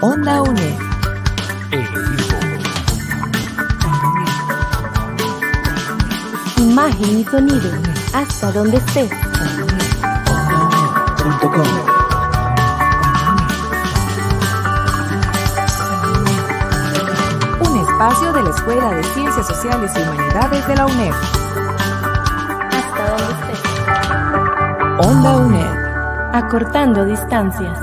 Onda UNED. Imagen y sonido, hasta donde estés. Un espacio de la Escuela de Ciencias Sociales y Humanidades de la UNED. Onda UNED. Acortando distancias.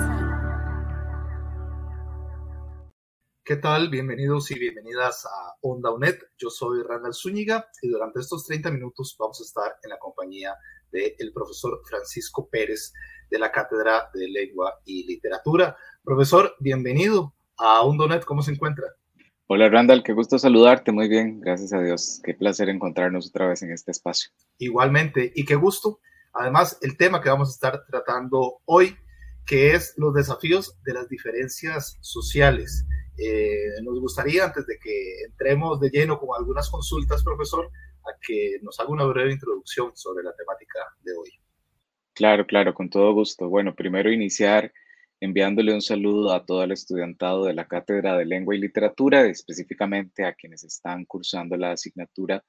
¿Qué tal? Bienvenidos y bienvenidas a Onda UNED. Yo soy Randall Zúñiga y durante estos 30 minutos vamos a estar en la compañía del profesor Francisco Pérez de la Cátedra de Lengua y Literatura. Profesor, bienvenido a Onda UNED. ¿Cómo se encuentra? Hola Randall, qué gusto saludarte. Muy bien, gracias a Dios. Qué placer encontrarnos otra vez en este espacio. Igualmente, y qué gusto. Además, el tema que vamos a estar tratando hoy, que es los desafíos de las diferencias sociales. Eh, nos gustaría, antes de que entremos de lleno con algunas consultas, profesor, que nos haga una breve introducción sobre la temática de hoy. Claro, claro, con todo gusto. Bueno, primero iniciar enviándole un saludo a todo el estudiantado de la Cátedra de Lengua y Literatura, específicamente a quienes están cursando la asignatura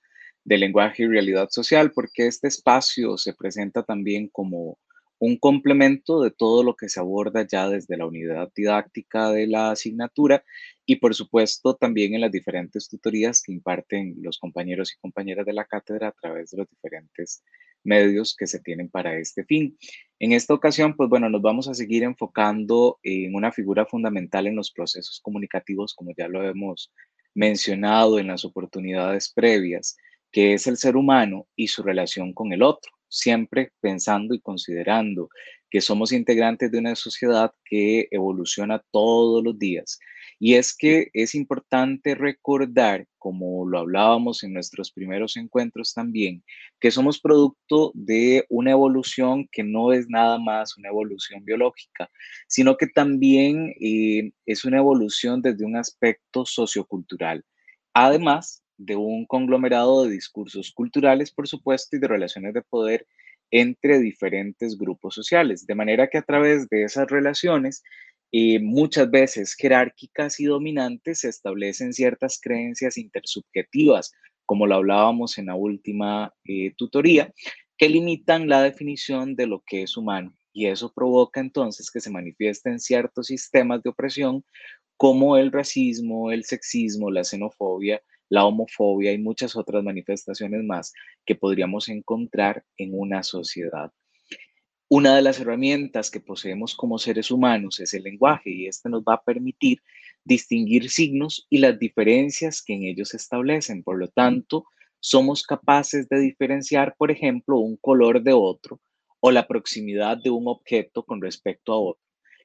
de lenguaje y realidad social, porque este espacio se presenta también como un complemento de todo lo que se aborda ya desde la unidad didáctica de la asignatura y por supuesto también en las diferentes tutorías que imparten los compañeros y compañeras de la cátedra a través de los diferentes medios que se tienen para este fin. En esta ocasión, pues bueno, nos vamos a seguir enfocando en una figura fundamental en los procesos comunicativos, como ya lo hemos mencionado en las oportunidades previas, que es el ser humano y su relación con el otro siempre pensando y considerando que somos integrantes de una sociedad que evoluciona todos los días. Y es que es importante recordar, como lo hablábamos en nuestros primeros encuentros también, que somos producto de una evolución que no es nada más una evolución biológica, sino que también eh, es una evolución desde un aspecto sociocultural. Además, de un conglomerado de discursos culturales, por supuesto, y de relaciones de poder entre diferentes grupos sociales. De manera que a través de esas relaciones, eh, muchas veces jerárquicas y dominantes, se establecen ciertas creencias intersubjetivas, como lo hablábamos en la última eh, tutoría, que limitan la definición de lo que es humano. Y eso provoca entonces que se manifiesten ciertos sistemas de opresión como el racismo, el sexismo, la xenofobia, la homofobia y muchas otras manifestaciones más que podríamos encontrar en una sociedad. Una de las herramientas que poseemos como seres humanos es el lenguaje y este nos va a permitir distinguir signos y las diferencias que en ellos se establecen. Por lo tanto, somos capaces de diferenciar, por ejemplo, un color de otro o la proximidad de un objeto con respecto a otro.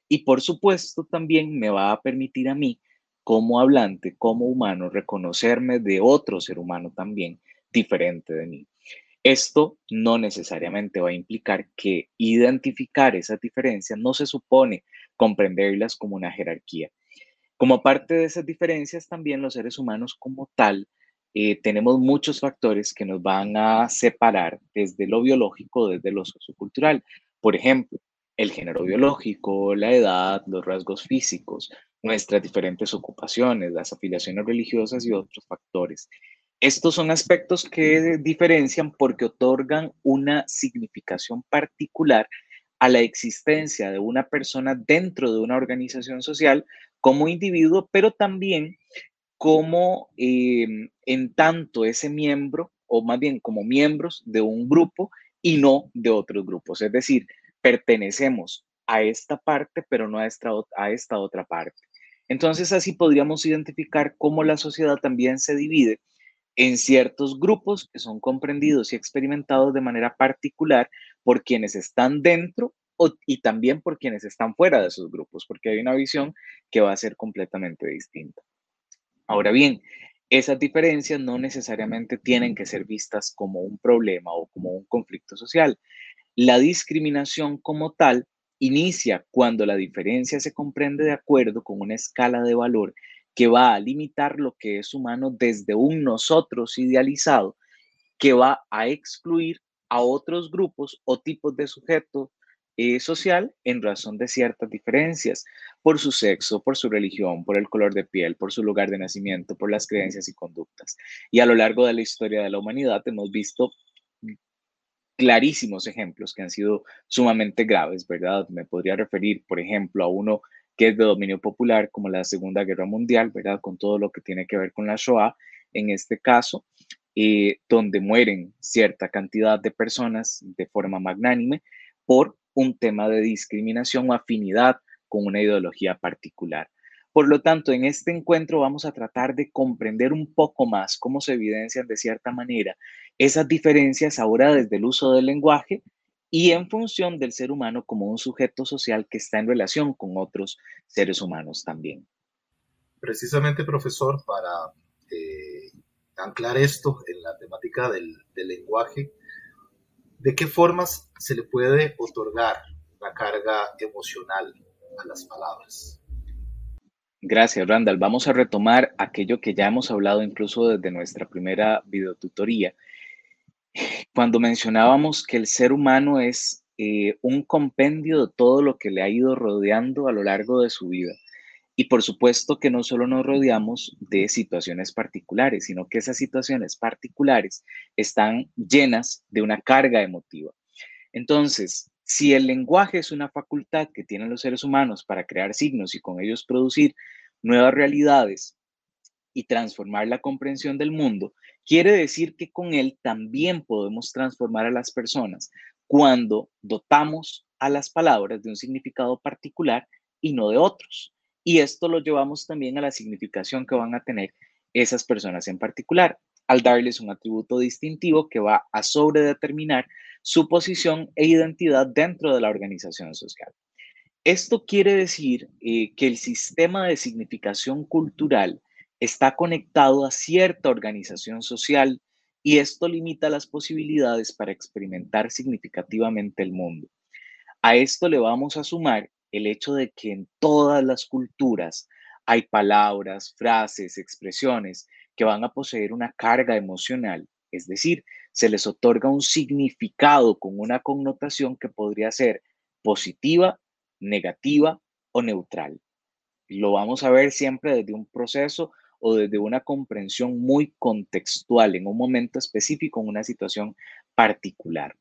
Y por supuesto, también me va a permitir a mí como hablante, como humano, reconocerme de otro ser humano también diferente de mí. Esto no necesariamente va a implicar que identificar esas diferencias no se supone comprenderlas como una jerarquía. Como parte de esas diferencias, también los seres humanos como tal, eh, tenemos muchos factores que nos van a separar desde lo biológico, desde lo sociocultural. Por ejemplo, el género biológico, la edad, los rasgos físicos, nuestras diferentes ocupaciones, las afiliaciones religiosas y otros factores. Estos son aspectos que diferencian porque otorgan una significación particular a la existencia de una persona dentro de una organización social como individuo, pero también como em, en tanto ese miembro, o más bien como miembros de un grupo y no de otros grupos. Es decir, pertenecemos a esta parte, pero no a esta, a esta otra parte. Entonces así podríamos identificar cómo la sociedad también se divide en ciertos grupos que son comprendidos y experimentados de manera particular por quienes están dentro y también por quienes están fuera de esos grupos, porque hay una visión que va a ser completamente distinta. Ahora bien, esas diferencias no necesariamente tienen que ser vistas como un problema o como un conflicto social. La discriminación como tal inicia cuando la diferencia se comprende de acuerdo con una escala de valor que va a limitar lo que es humano desde un nosotros idealizado, que va a excluir a otros grupos o tipos de sujetos eh, social en razón de ciertas diferencias, por su sexo, por su religión, por el color de piel, por su lugar de nacimiento, por las creencias y conductas. Y a lo largo de la historia de la humanidad hemos visto clarísimos ejemplos que han sido sumamente graves, ¿verdad? Me podría referir, por ejemplo, a uno que es de dominio popular, como la Segunda Guerra Mundial, ¿verdad? Con todo lo que tiene que ver con la Shoah, en este caso, eh, donde mueren cierta cantidad de personas de forma magnánime por un tema de discriminación o afinidad con una ideología particular. Por lo tanto, en este encuentro vamos a tratar de comprender un poco más cómo se evidencian de cierta manera esas diferencias ahora desde el uso del lenguaje y en función del ser humano como un sujeto social que está en relación con otros seres humanos también. Precisamente, profesor, para eh, anclar esto en la temática del, del lenguaje, ¿de qué formas se le puede otorgar la carga emocional a las palabras? Gracias, Randall. Vamos a retomar aquello que ya hemos hablado incluso desde nuestra primera videotutoría. Cuando mencionábamos que el ser humano es eh, un compendio de todo lo que le ha ido rodeando a lo largo de su vida. Y por supuesto que no solo nos rodeamos de situaciones particulares, sino que esas situaciones particulares están llenas de una carga emotiva. Entonces, si el lenguaje es una facultad que tienen los seres humanos para crear signos y con ellos producir nuevas realidades y transformar la comprensión del mundo, quiere decir que con él también podemos transformar a las personas cuando dotamos a las palabras de un significado particular y no de otros. Y esto lo llevamos también a la significación que van a tener esas personas en particular, al darles un atributo distintivo que va a sobredeterminar su posición e identidad dentro de la organización social. Esto quiere decir eh, que el sistema de significación cultural está conectado a cierta organización social y esto limita las posibilidades para experimentar significativamente el mundo. A esto le vamos a sumar el hecho de que en todas las culturas hay palabras, frases, expresiones que van a poseer una carga emocional, es decir, se les otorga un significado con una connotación que podría ser positiva, negativa o neutral. Lo vamos a ver siempre desde un proceso o desde una comprensión muy contextual en un momento específico, en una situación particular.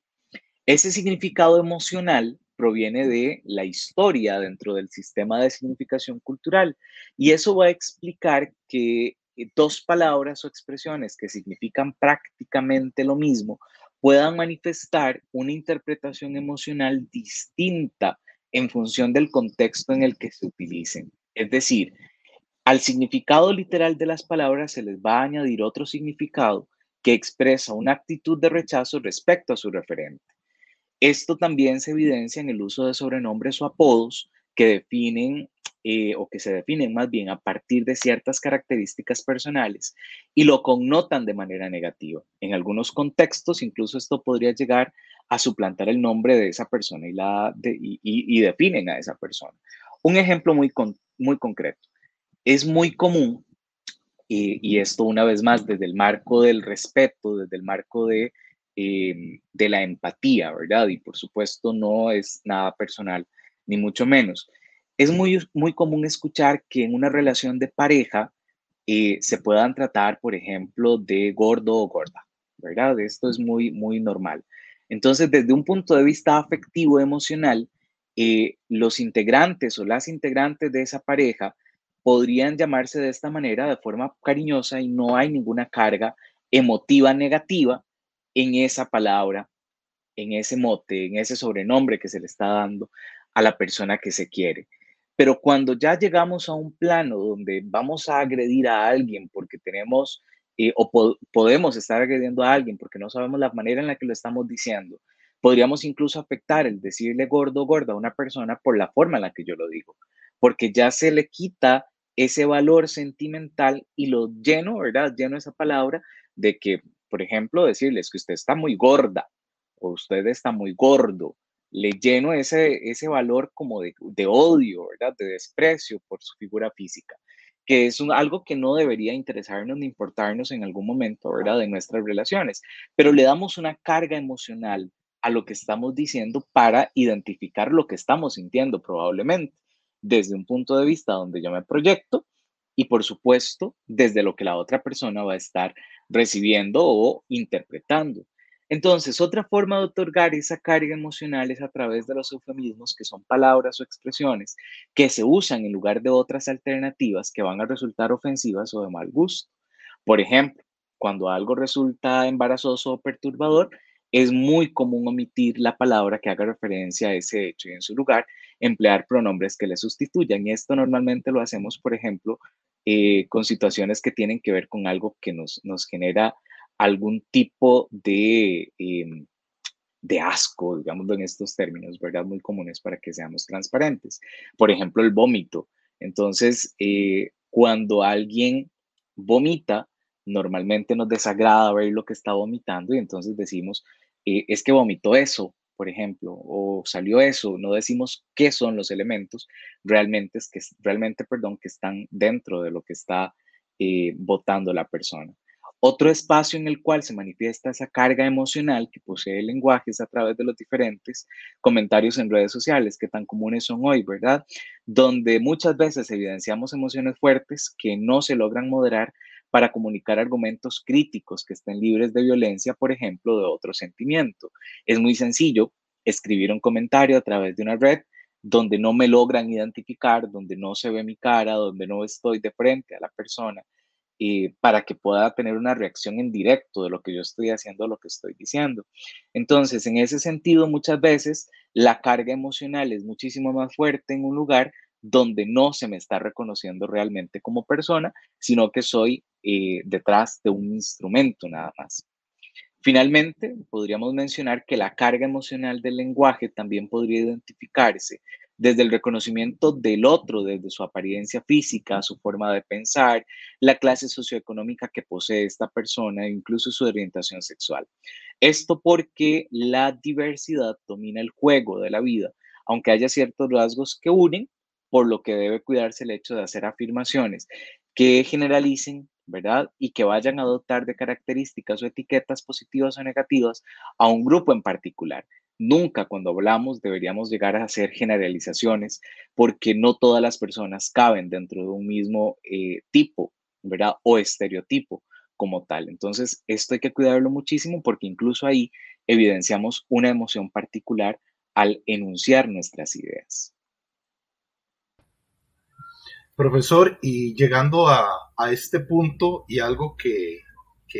Ese significado emocional proviene de la historia dentro del sistema de significación cultural. Y eso va a explicar que eh, dos palabras o expresiones que significan prácticamente lo mismo puedan manifestar una interpretación emocional distinta en función del contexto en el que se utilicen. Es decir, al significado literal de las palabras se les va a añadir otro significado que expresa una actitud de rechazo respecto a su referente. Esto también se evidencia en el uso de sobrenombres o apodos que definen eh, o que se definen más bien a partir de ciertas características personales y lo connotan de manera negativa. En algunos contextos, incluso esto podría llegar a suplantar el nombre de esa persona y, la y, definen a esa persona. Un ejemplo muy, muy concreto. Es muy común, y esto una vez más desde el marco del respeto, desde el marco de Em, de la empatía, ¿verdad? Y por supuesto no es nada personal, ni mucho menos. Es muy, muy común escuchar que en una relación de pareja eh, se puedan tratar, por ejemplo, de gordo o gorda, ¿verdad? Esto es muy, muy normal. Entonces, desde un punto de vista afectivo, emocional, eh, los integrantes o las integrantes de esa pareja podrían llamarse de esta manera de forma cariñosa y no hay ninguna carga emotiva negativa en esa palabra, en ese mote, en ese sobrenombre que se le está dando a la persona que se quiere. Pero cuando ya llegamos a un plano donde vamos a agredir a alguien porque tenemos eh, o podemos estar agrediendo a alguien porque no sabemos la manera en la que lo estamos diciendo, podríamos incluso afectar el decirle gordo o gorda a una persona por la forma en la que yo lo digo, porque ya se le quita ese valor sentimental y lo lleno, ¿verdad? Lleno esa palabra de que por ejemplo, decirles que usted está muy gorda o usted está muy gordo, le lleno ese, ese valor como de, odio, ¿verdad? De desprecio por su figura física, que es algo que no debería interesarnos ni importarnos en algún momento, ¿verdad? De nuestras relaciones, pero le damos una carga emocional a lo que estamos diciendo para identificar lo que estamos sintiendo probablemente, desde un punto de vista donde yo me proyecto y por supuesto desde lo que la otra persona va a estar recibiendo o interpretando. Entonces, otra forma de otorgar esa carga emocional es a través de los eufemismos, que son palabras o expresiones que se usan en lugar de otras alternativas que van a resultar ofensivas o de mal gusto. Por ejemplo, cuando algo resulta embarazoso o perturbador, es muy común omitir la palabra que haga referencia a ese hecho y en su lugar emplear pronombres que le sustituyan. Y esto normalmente lo hacemos, por ejemplo, eh, con situaciones que tienen que ver con algo que nos, nos genera algún tipo de, em, de asco, digámoslo en estos términos, ¿verdad? Muy comunes para que seamos transparentes. Por ejemplo, el vómito. Entonces, eh, cuando alguien vomita, normalmente nos desagrada ver lo que está vomitando y entonces decimos, eh, es que vomitó eso, por ejemplo, o salió eso, no decimos qué son los elementos, realmente es que realmente, perdón, que están dentro de lo que está eh, votando la persona. Otro espacio en el cual se manifiesta esa carga emocional que posee el lenguaje es a través de los diferentes comentarios en redes sociales que tan comunes son hoy, ¿verdad? Donde muchas veces evidenciamos emociones fuertes que no se logran moderar para comunicar argumentos críticos que estén libres de violencia, por ejemplo, de otro sentimiento. Es muy sencillo escribir un comentario a través de una red donde no me logran identificar, donde no se ve mi cara, donde no estoy de frente a la persona, eh, para que pueda tener una reacción en directo de lo que yo estoy haciendo, lo que estoy diciendo. Entonces, en ese sentido, muchas veces la carga emocional es muchísimo más fuerte en un lugar donde no se me está reconociendo realmente como persona, sino que soy eh, detrás de un instrumento nada más. Finalmente, podríamos mencionar que la carga emocional del lenguaje también podría identificarse desde el reconocimiento del otro, desde su apariencia física, su forma de pensar, la clase socioeconómica que posee esta persona incluso su orientación sexual. Esto porque la diversidad domina el juego de la vida, aunque haya ciertos rasgos que unen, por lo que debe cuidarse el hecho de hacer afirmaciones que generalicen, ¿verdad? Y que vayan a adoptar de características o etiquetas positivas o negativas a un grupo en particular. Nunca cuando hablamos deberíamos llegar a hacer generalizaciones porque no todas las personas caben dentro de un mismo eh, tipo, ¿verdad? O estereotipo como tal. Entonces, esto hay que cuidarlo muchísimo porque incluso ahí evidenciamos una emoción particular al enunciar nuestras ideas. Profesor, y llegando a, este punto y algo que,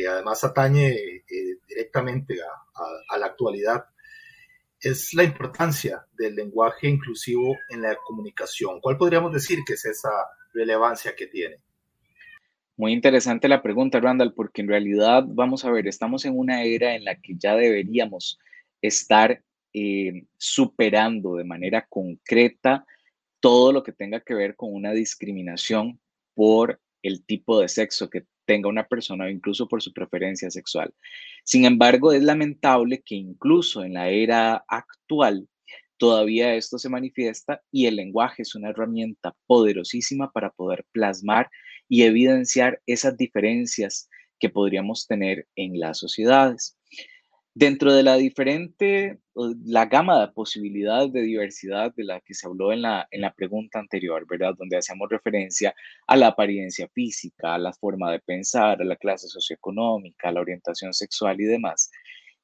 además atañe eh, directamente a, la actualidad, es la importancia del lenguaje inclusivo en la comunicación. ¿Cuál podríamos decir que es esa relevancia que tiene? Muy interesante la pregunta, Randall, porque en realidad, vamos a ver, estamos en una era en la que ya deberíamos estar eh, superando de manera concreta todo lo que tenga que ver con una discriminación por el tipo de sexo que tenga una persona o incluso por su preferencia sexual. Sin embargo, es lamentable que incluso en la era actual todavía esto se manifiesta y el lenguaje es una herramienta poderosísima para poder plasmar y evidenciar esas diferencias que podríamos tener en las sociedades. Dentro de la diferente, la gama de posibilidades de diversidad de la que se habló en la, en la pregunta anterior, ¿verdad? Donde hacemos referencia a la apariencia física, a la forma de pensar, a la clase socioeconómica, a la orientación sexual y demás.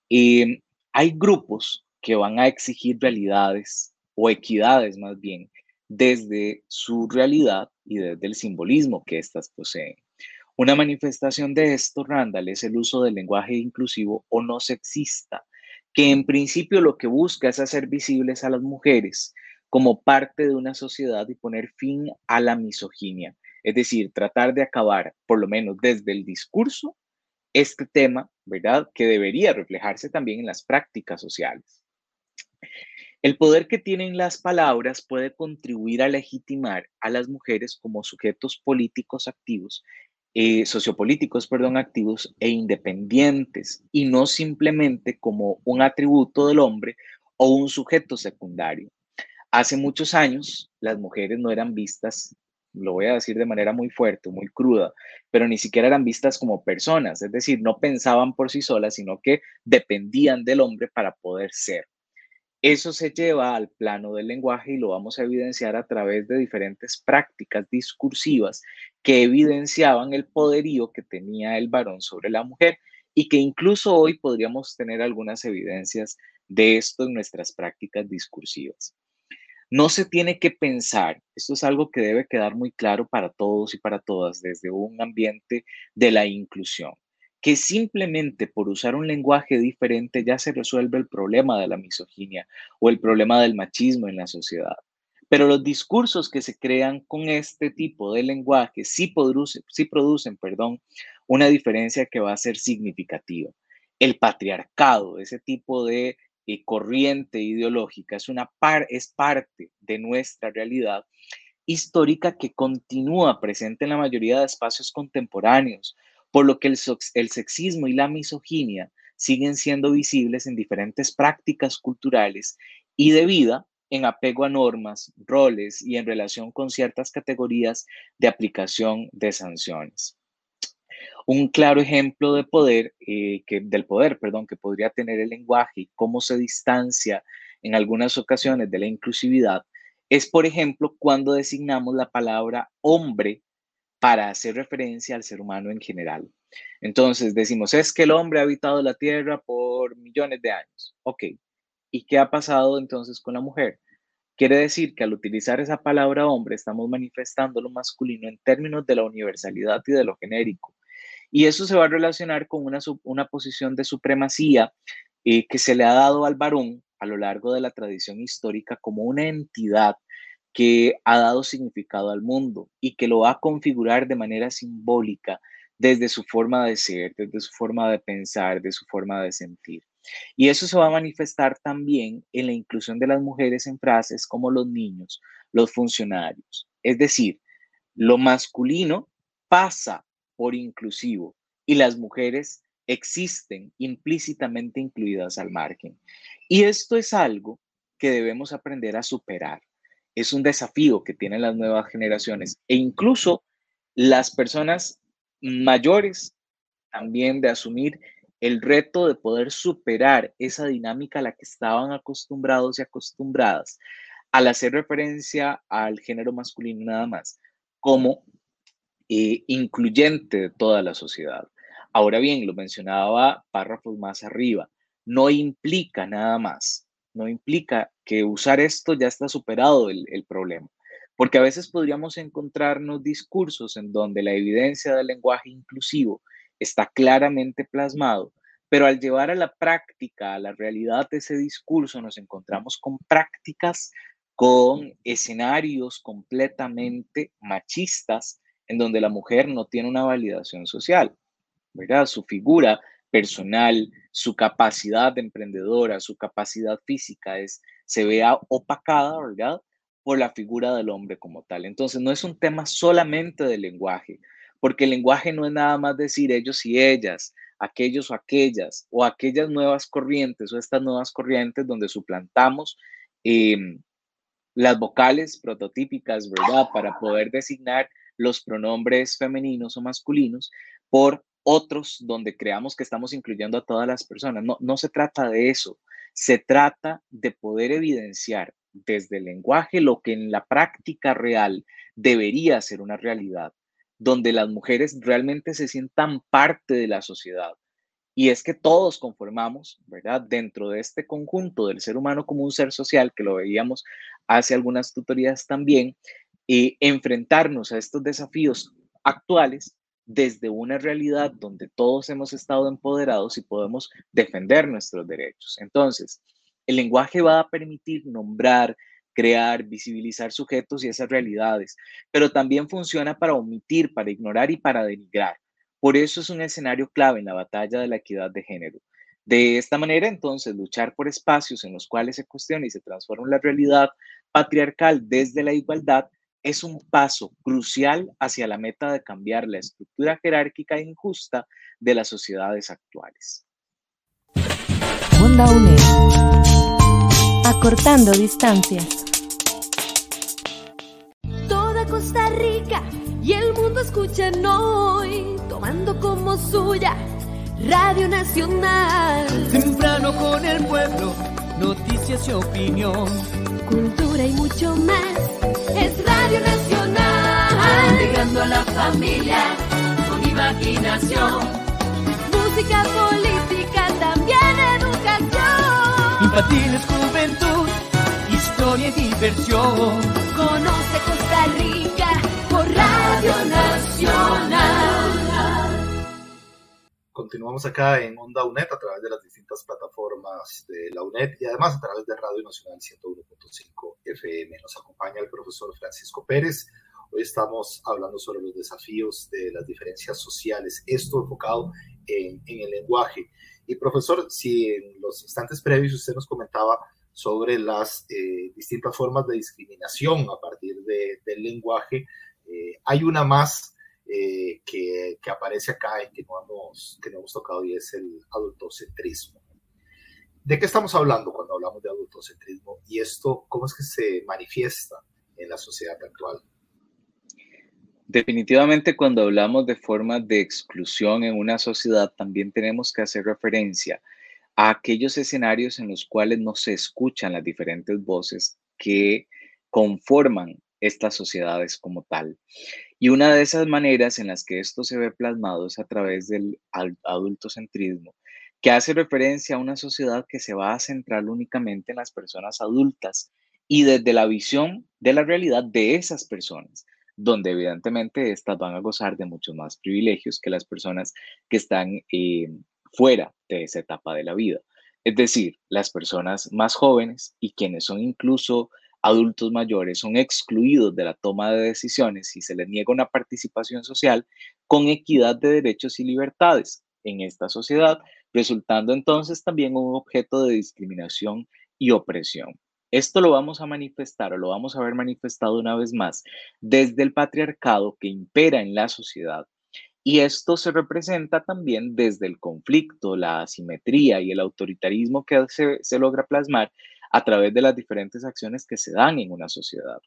Em, hay grupos que van a exigir realidades o equidades más bien desde su realidad y desde el simbolismo que éstas poseen. Una manifestación de esto, Randall, es el uso del lenguaje inclusivo o no sexista, que en principio lo que busca es hacer visibles a las mujeres como parte de una sociedad y poner fin a la misoginia, es decir, tratar de acabar, por lo menos desde el discurso, este tema, ¿verdad? Que debería reflejarse también en las prácticas sociales. El poder que tienen las palabras puede contribuir a legitimar a las mujeres como sujetos políticos activos eh, sociopolíticos, perdón, activos e independientes y no simplemente como un atributo del hombre o un sujeto secundario. Hace muchos años las mujeres no eran vistas lo voy a decir de manera muy fuerte, muy cruda, pero ni siquiera eran vistas como personas, es decir, no pensaban por sí solas, sino que dependían del hombre para poder ser. Eso se lleva al plano del lenguaje y lo vamos a evidenciar a través de diferentes prácticas discursivas que evidenciaban el poderío que tenía el varón sobre la mujer y que incluso hoy podríamos tener algunas evidencias de esto en nuestras prácticas discursivas. No se tiene que pensar, esto es algo que debe quedar muy claro para todos y para todas desde un ambiente de la inclusión, que simplemente por usar un lenguaje diferente ya se resuelve el problema de la misoginia o el problema del machismo en la sociedad. Pero los discursos que se crean con este tipo de lenguaje sí, producen, sí producen perdón, una diferencia que va a ser significativa. El patriarcado, ese tipo de eh, corriente ideológica, es, una par, es parte de nuestra realidad histórica que continúa presente en la mayoría de espacios contemporáneos, por lo que el, sexismo y la misoginia siguen siendo visibles en diferentes prácticas culturales y de vida en apego a normas, roles y en relación con ciertas categorías de aplicación de sanciones. Un claro ejemplo eh, del poder, que podría tener el lenguaje y cómo se distancia en algunas ocasiones de la inclusividad, es, por ejemplo, cuando designamos la palabra hombre para hacer referencia al ser humano en general. Entonces decimos, es que el hombre ha habitado la tierra por millones de años. Ok, ¿y qué ha pasado entonces con la mujer? Quiere decir que al utilizar esa palabra hombre estamos manifestando lo masculino en términos de la universalidad y de lo genérico. Y eso se va a relacionar con una, una posición de supremacía eh, que se le ha dado al varón a lo largo de la tradición histórica como una entidad que ha dado significado al mundo y que lo va a configurar de manera simbólica desde su forma de ser, desde su forma de pensar, de su forma de sentir. Y eso se va a manifestar también en la inclusión de las mujeres en frases como los niños, los funcionarios. Es decir, lo masculino pasa por inclusivo y las mujeres existen implícitamente incluidas al margen. Y esto es algo que debemos aprender a superar. Es un desafío que tienen las nuevas generaciones e incluso las personas mayores también de asumir el reto de poder superar esa dinámica a la que estaban acostumbrados y acostumbradas al hacer referencia al género masculino nada más, como eh, incluyente de toda la sociedad. Ahora bien, lo mencionaba párrafos más arriba, no implica nada más, no implica que usar esto ya está superado el, problema, porque a veces podríamos encontrarnos discursos en donde la evidencia del lenguaje inclusivo está claramente plasmado, pero al llevar a la práctica, a la realidad de ese discurso, nos encontramos con prácticas, con escenarios completamente machistas en donde la mujer no tiene una validación social, ¿verdad? Su figura personal, su capacidad de emprendedora, su capacidad física es, se vea opacada, ¿verdad? Por la figura del hombre como tal. Entonces, no es un tema solamente de lenguaje, porque el lenguaje no es nada más decir ellos y ellas, aquellos o aquellas, o aquellas nuevas corrientes o estas nuevas corrientes donde suplantamos em, las vocales prototípicas, ¿verdad? Para poder designar los pronombres femeninos o masculinos por otros donde creamos que estamos incluyendo a todas las personas. No, no se trata de eso, se trata de poder evidenciar desde el lenguaje lo que en la práctica real debería ser una realidad, donde las mujeres realmente se sientan parte de la sociedad. Y es que todos conformamos, ¿verdad? Dentro de este conjunto del ser humano como un ser social, que lo veíamos hace algunas tutorías también, y enfrentarnos a estos desafíos actuales desde una realidad donde todos hemos estado empoderados y podemos defender nuestros derechos. Entonces, el lenguaje va a permitir nombrar, crear, visibilizar sujetos y esas realidades, pero también funciona para omitir, para ignorar y para denigrar. Por eso es un escenario clave en la batalla de la equidad de género. De esta manera, entonces, luchar por espacios en los cuales se cuestiona y se transforma la realidad patriarcal desde la igualdad es un paso crucial hacia la meta de cambiar la estructura jerárquica e injusta de las sociedades actuales. Onda UNED. Acortando distancias. Costa Rica y el mundo escuchan hoy, tomando como suya Radio Nacional. Temprano con el pueblo, noticias y opinión. Cultura y mucho más. Radio Nacional. Llegando a la familia con imaginación. Música, política, también educación. Infantiles, juventud, historia y diversión. Conoce Costa Rica por Radio Nacional. Continuamos acá en Onda UNED a través de las distintas plataformas de la UNED y además a través de Radio Nacional 101.5 FM. Nos acompaña el profesor Francisco Pérez. Hoy estamos hablando sobre los desafíos de las diferencias sociales, esto enfocado en, en el lenguaje. Y profesor, si en los instantes previos usted nos comentaba sobre las eh, distintas formas de discriminación a partir de, del lenguaje, eh, hay una más eh, que, que, aparece acá y que no, hemos, que no hemos tocado y es el adultocentrismo. ¿De qué estamos hablando cuando hablamos de adultocentrismo y esto cómo es que se manifiesta en la sociedad actual? Definitivamente cuando hablamos de formas de exclusión en una sociedad también tenemos que hacer referencia a aquellos escenarios en los cuales no se escuchan las diferentes voces que conforman estas sociedades como tal. Y una de esas maneras en las que esto se ve plasmado es a través del adultocentrismo, que hace referencia a una sociedad que se va a centrar únicamente en las personas adultas y desde la visión de la realidad de esas personas, donde evidentemente estas van a gozar de muchos más privilegios que las personas que están eh, fuera de esa etapa de la vida. Es decir, las personas más jóvenes y quienes son incluso adultos mayores son excluidos de la toma de decisiones y se les niega una participación social con equidad de derechos y libertades en esta sociedad, resultando entonces también un objeto de discriminación y opresión. Esto lo vamos a manifestar o lo vamos a ver manifestado una vez más desde el patriarcado que impera en la sociedad. Y esto se representa también desde el conflicto, la asimetría y el autoritarismo que se, se logra plasmar a través de las diferentes acciones que se dan en una sociedad.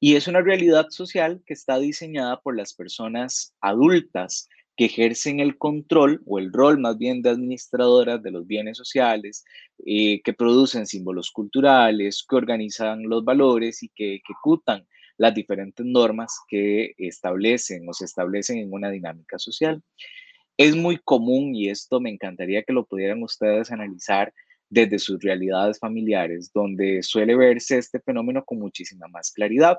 Y es una realidad social que está diseñada por las personas adultas que ejercen el control o el rol más bien de administradoras de los bienes sociales, eh, que producen símbolos culturales, que organizan los valores y que ejecutan las diferentes normas que establecen o se establecen en una dinámica social. Es muy común, y esto me encantaría que lo pudieran ustedes analizar, desde sus realidades familiares, donde suele verse este fenómeno con muchísima más claridad.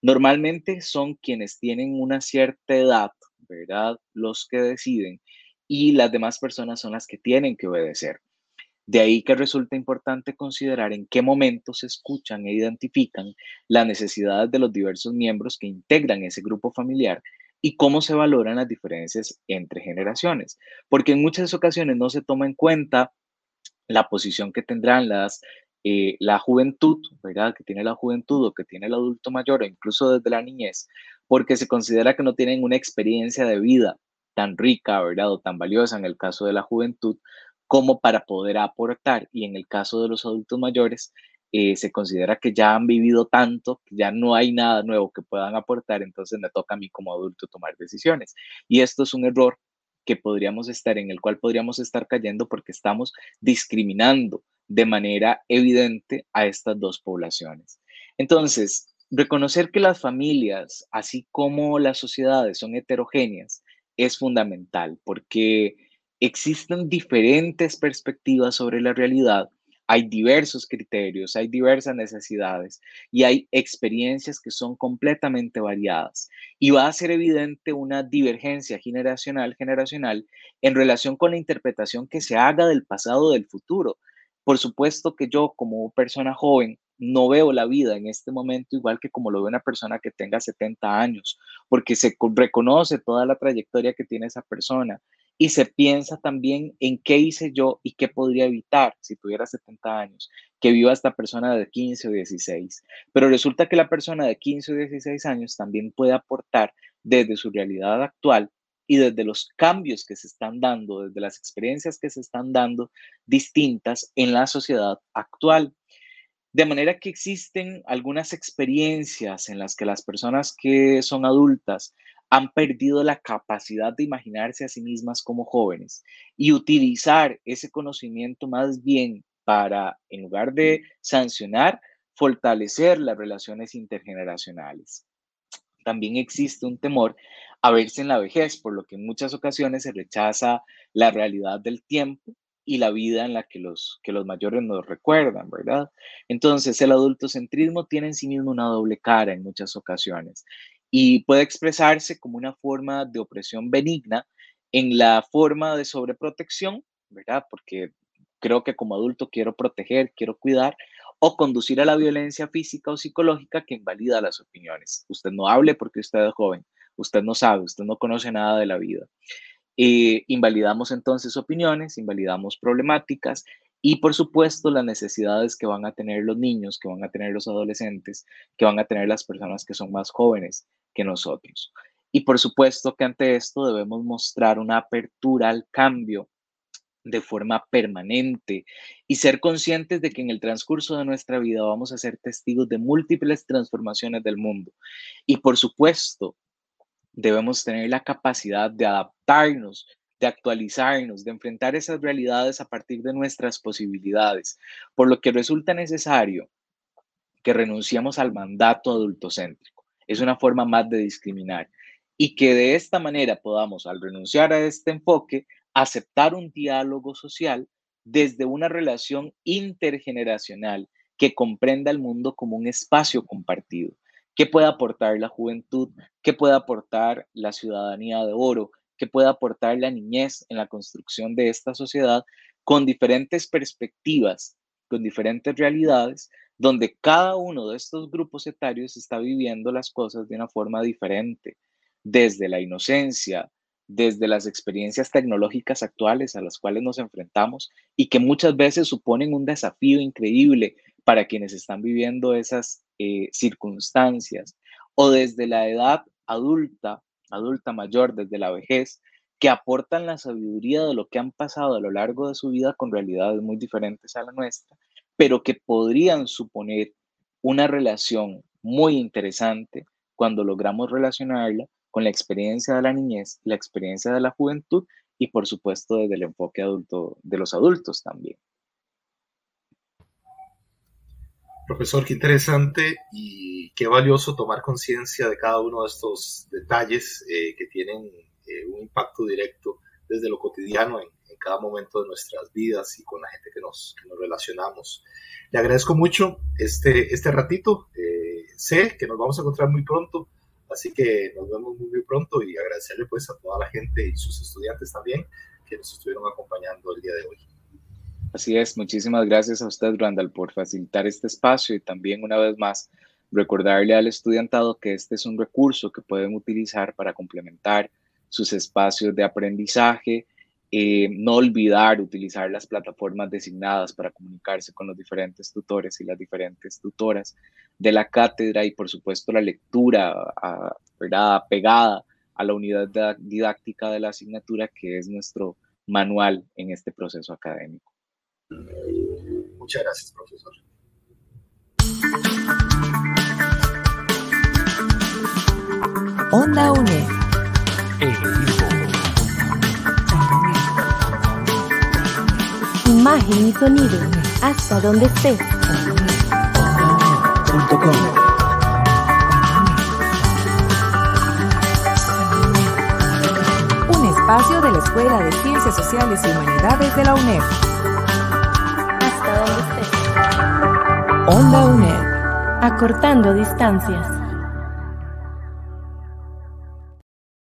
Normalmente son quienes tienen una cierta edad, ¿verdad? Los que deciden y las demás personas son las que tienen que obedecer. De ahí que resulta importante considerar en qué momento se escuchan e identifican las necesidades de los diversos miembros que integran ese grupo familiar y cómo se valoran las diferencias entre generaciones, porque en muchas ocasiones no se toma en cuenta la posición que tendrán las, eh, la juventud, ¿verdad? Que tiene la juventud o que tiene el adulto mayor o incluso desde la niñez, porque se considera que no tienen una experiencia de vida tan rica, ¿verdad? O tan valiosa en el caso de la juventud como para poder aportar. Y en el caso de los adultos mayores, eh, se considera que ya han vivido tanto, que ya no hay nada nuevo que puedan aportar, entonces me toca a mí como adulto tomar decisiones. Y esto es un error que podríamos estar, en el cual podríamos estar cayendo porque estamos discriminando de manera evidente a estas dos poblaciones. Entonces, reconocer que las familias, así como las sociedades son heterogéneas, es fundamental porque existen diferentes perspectivas sobre la realidad hay diversos criterios, hay diversas necesidades y hay experiencias que son completamente variadas. Y va a ser evidente una divergencia generacional, generacional en relación con la interpretación que se haga del pasado del futuro. Por supuesto que yo como persona joven no veo la vida en este momento igual que como lo ve una persona que tenga 70 años, porque se reconoce toda la trayectoria que tiene esa persona y se piensa también en qué hice yo y qué podría evitar si tuviera 70 años, que viva esta persona de 15 o 16. Pero resulta que la persona de 15 o 16 años también puede aportar desde su realidad actual y desde los cambios que se están dando, desde las experiencias que se están dando distintas en la sociedad actual. De manera que existen algunas experiencias en las que las personas que son adultas han perdido la capacidad de imaginarse a sí mismas como jóvenes y utilizar ese conocimiento más bien para, en lugar de sancionar, fortalecer las relaciones intergeneracionales. También existe un temor a verse en la vejez, por lo que en muchas ocasiones se rechaza la realidad del tiempo y la vida en la que los, que los mayores nos recuerdan, ¿verdad? Entonces, el adultocentrismo tiene en sí mismo una doble cara en muchas ocasiones y puede expresarse como una forma de opresión benigna en la forma de sobreprotección, ¿verdad? Porque creo que como adulto quiero proteger, quiero cuidar, o conducir a la violencia física o psicológica que invalida las opiniones. Usted no hable porque usted es joven, usted no sabe, usted no conoce nada de la vida. Eh, invalidamos entonces opiniones, invalidamos problemáticas y por supuesto las necesidades que van a tener los niños, que van a tener los adolescentes, que van a tener las personas que son más jóvenes que nosotros. Y por supuesto que ante esto debemos mostrar una apertura al cambio de forma permanente y ser conscientes de que en el transcurso de nuestra vida vamos a ser testigos de múltiples transformaciones del mundo. Y por supuesto, debemos tener la capacidad de adaptarnos, de actualizarnos, de enfrentar esas realidades a partir de nuestras posibilidades, por lo que resulta necesario que renunciemos al mandato adultocéntrico. Es una forma más de discriminar y que de esta manera podamos, al renunciar a este enfoque, aceptar un diálogo social desde una relación intergeneracional que comprenda el mundo como un espacio compartido. ¿Qué puede aportar la juventud? ¿Qué puede aportar la ciudadanía de oro? ¿Qué puede aportar la niñez en la construcción de esta sociedad con diferentes perspectivas, con diferentes realidades, donde cada uno de estos grupos etarios está viviendo las cosas de una forma diferente, desde la inocencia, desde las experiencias tecnológicas actuales a las cuales nos enfrentamos y que muchas veces suponen un desafío increíble para quienes están viviendo esas eh, circunstancias, o desde la edad adulta, adulta mayor, desde la vejez, que aportan la sabiduría de lo que han pasado a lo largo de su vida con realidades muy diferentes a la nuestra, pero que podrían suponer una relación muy interesante cuando logramos relacionarla con la experiencia de la niñez, la experiencia de la juventud y por supuesto desde el enfoque adulto de los adultos también. Profesor, qué interesante y qué valioso tomar conciencia de cada uno de estos detalles eh, que tienen eh, un impacto directo desde lo cotidiano en, cada momento de nuestras vidas y con la gente que nos, nos relacionamos. Le agradezco mucho este, este ratito. Eh, sé que nos vamos a encontrar muy pronto Así que nos vemos muy, pronto y agradecerle pues a toda la gente y sus estudiantes también que nos estuvieron acompañando el día de hoy. Así es, muchísimas gracias a usted, Randall, por facilitar este espacio y también una vez más recordarle al estudiantado que este es un recurso que pueden utilizar para complementar sus espacios de aprendizaje, eh, no olvidar utilizar las plataformas designadas para comunicarse con los diferentes tutores y las diferentes tutoras de la cátedra y por supuesto la lectura ¿verdad? pegada a la unidad didáctica de la asignatura que es nuestro manual en este proceso académico. Muchas gracias, profesor. Onda UNED. Imagen y sonido. Hasta donde estés. Un espacio de la Escuela de Ciencias Sociales y Humanidades de la UNED. Onda UNED. Acortando distancias.